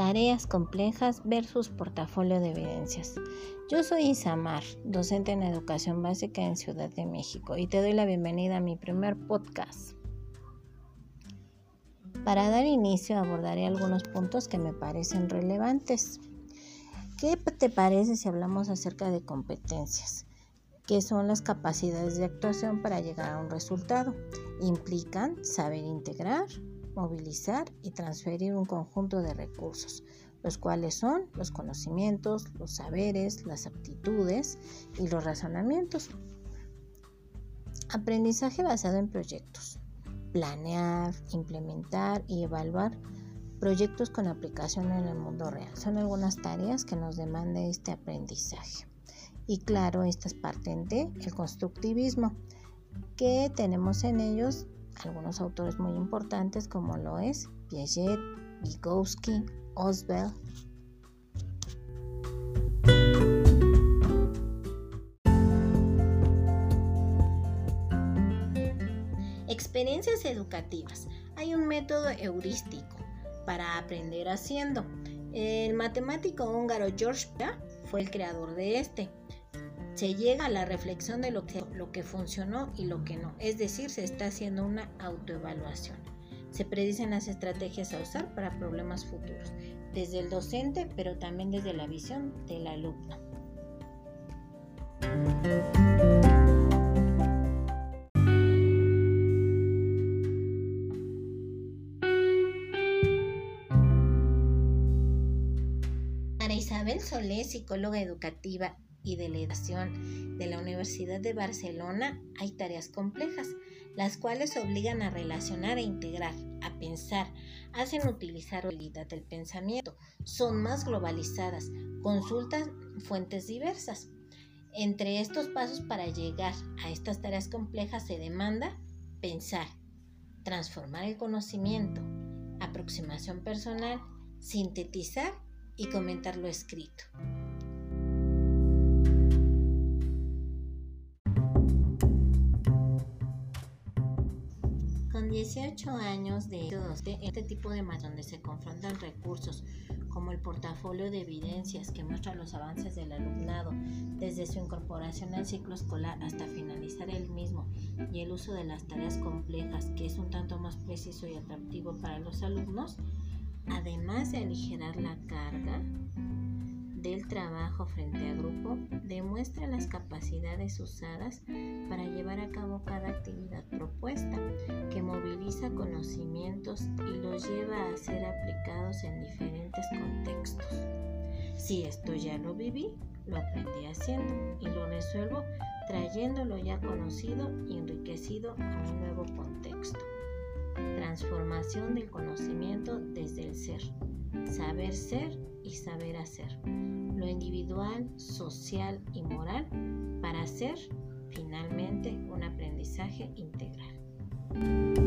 Tareas complejas versus portafolio de evidencias. Yo soy Isamar, docente en educación básica en Ciudad de México y te doy la bienvenida a mi primer podcast. Para dar inicio abordaré algunos puntos que me parecen relevantes. ¿Qué te parece si hablamos acerca de competencias? ¿Qué son las capacidades de actuación para llegar a un resultado? Implican saber integrar, movilizar y transferir un conjunto de recursos, los cuales son los conocimientos, los saberes, las aptitudes y los razonamientos. Aprendizaje basado en proyectos. Planear, implementar y evaluar proyectos con aplicación en el mundo real. Son algunas tareas que nos demanda este aprendizaje. Y claro, estas parten de el constructivismo, que tenemos en ellos algunos autores muy importantes como lo es Piaget, Vygotsky, Oswald. Experiencias educativas. Hay un método heurístico para aprender haciendo. El matemático húngaro George fue el creador de este se llega a la reflexión de lo que, lo que funcionó y lo que no. Es decir, se está haciendo una autoevaluación. Se predicen las estrategias a usar para problemas futuros, desde el docente, pero también desde la visión del alumno. Isabel Solé, psicóloga educativa y delegación de la Universidad de Barcelona hay tareas complejas, las cuales obligan a relacionar e integrar, a pensar, hacen utilizar habilidad del pensamiento, son más globalizadas, consultan fuentes diversas. Entre estos pasos para llegar a estas tareas complejas se demanda pensar, transformar el conocimiento, aproximación personal, sintetizar y comentar lo escrito. Con 18 años de este tipo de más donde se confrontan recursos como el portafolio de evidencias que muestra los avances del alumnado desde su incorporación al ciclo escolar hasta finalizar el mismo y el uso de las tareas complejas que es un tanto más preciso y atractivo para los alumnos, además de aligerar la carga del trabajo frente a grupo demuestra las capacidades usadas para llevar a cabo cada actividad propuesta, moviliza conocimientos y los lleva a ser aplicados en diferentes contextos. Si esto ya lo viví, lo aprendí haciendo y lo resuelvo trayendo lo ya conocido y enriquecido a un nuevo contexto. Transformación del conocimiento desde el ser. Saber ser y saber hacer lo individual, social y moral para hacer finalmente un aprendizaje integral.